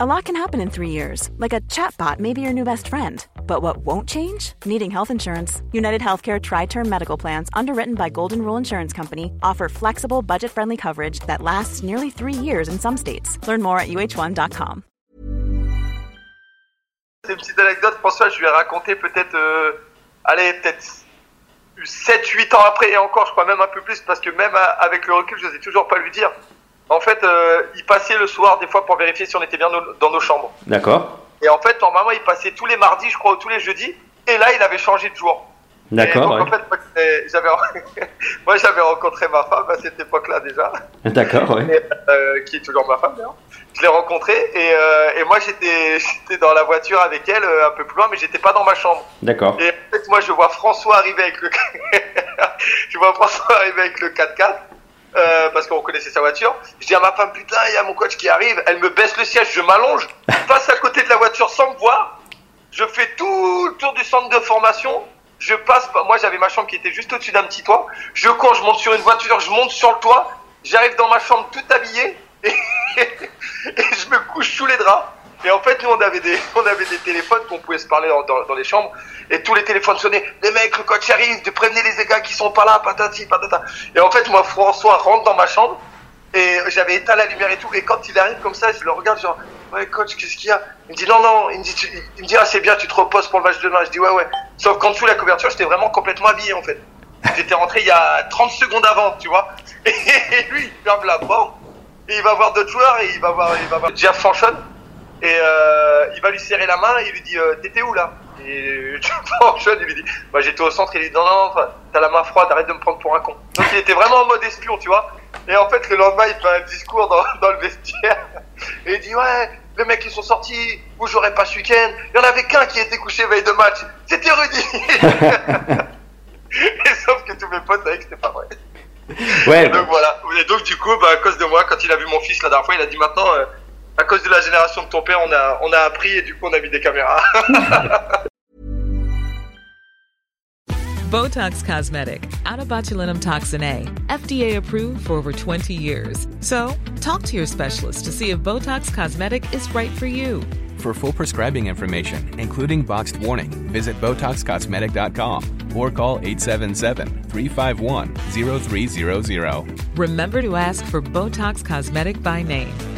A lot can happen in three years, like a chatbot may be your new best friend. But what won't change? Needing health insurance. United Healthcare Tri Term Medical Plans, underwritten by Golden Rule Insurance Company, offer flexible, budget friendly coverage that lasts nearly three years in some states. Learn more at uh1.com. C'est une petite anecdote, François, je lui ai raconté peut-être, euh, allez, peut-être 7-8 ans après, et encore, je crois même un peu plus, parce que même euh, avec le recul, je n'osais toujours pas lui dire. En fait, euh, il passait le soir, des fois, pour vérifier si on était bien dans nos chambres. D'accord. Et en fait, normalement, il passait tous les mardis, je crois, ou tous les jeudis. Et là, il avait changé de jour. D'accord. En fait, j'avais, moi, j'avais rencontré ma femme à cette époque-là déjà. D'accord, oui. Euh, qui est toujours ma femme, d'ailleurs. Je l'ai rencontrée et, euh, et moi, j'étais, dans la voiture avec elle, un peu plus loin, mais j'étais pas dans ma chambre. D'accord. Et en fait, moi, je vois François arriver avec le, je vois François arriver avec le 4x4. Euh, parce qu'on connaissait sa voiture. Je dis à ma femme, putain, il y a mon coach qui arrive. Elle me baisse le siège, je m'allonge, passe à côté de la voiture sans me voir. Je fais tout le tour du centre de formation. Je passe, moi j'avais ma chambre qui était juste au-dessus d'un petit toit. Je cours, je monte sur une voiture, je monte sur le toit. J'arrive dans ma chambre tout habillé et, et je me couche sous les draps. Et en fait, nous, on avait des, on avait des téléphones qu'on pouvait se parler dans, dans, les chambres. Et tous les téléphones sonnaient. Les mecs, le coach arrive, de prévenir les gars qui sont pas là, patati, patata. Et en fait, moi, François rentre dans ma chambre. Et j'avais éteint la lumière et tout. Et quand il arrive comme ça, je le regarde, genre, ouais, coach, qu'est-ce qu'il y a? Il me dit, non, non. Il me dit, il me dit, ah, c'est bien, tu te reposes pour le match de demain. Je dis, ouais, ouais. Sauf qu'en dessous, la couverture, j'étais vraiment complètement habillé, en fait. J'étais rentré il y a 30 secondes avant, tu vois. Et, lui, il ferme la porte. Et il va voir d'autres joueurs et il va voir, il va voir Jeff Fanchon. Et euh, il va lui serrer la main et il lui dit euh, T'étais où là? Et Fanchon, il lui dit bah, J'étais au centre. Il lui dit Non, non, non, t'as la main froide, arrête de me prendre pour un con. Donc il était vraiment en mode espion, tu vois. Et en fait, le lendemain, il fait un discours dans, dans le vestiaire. Et il dit Ouais, les mecs ils sont sortis, vous jouerez pas ce week-end. Il y en avait qu'un qui était couché veille de match. C'était Rudy Et sauf que tous mes potes savaient que c'était pas vrai. Ouais. Donc voilà. Et donc du coup, bah, à cause de moi, quand il a vu mon fils la dernière fois, il a dit maintenant, euh, à cause de la génération de ton père, on a, on a appris et du coup, on a mis des caméras. Botox Cosmetic, out of botulinum toxin A, FDA approved for over 20 years. So, talk to your specialist to see if Botox Cosmetic is right for you. For full prescribing information, including boxed warning, visit BotoxCosmetic.com or call 877-351-0300. Remember to ask for Botox Cosmetic by name.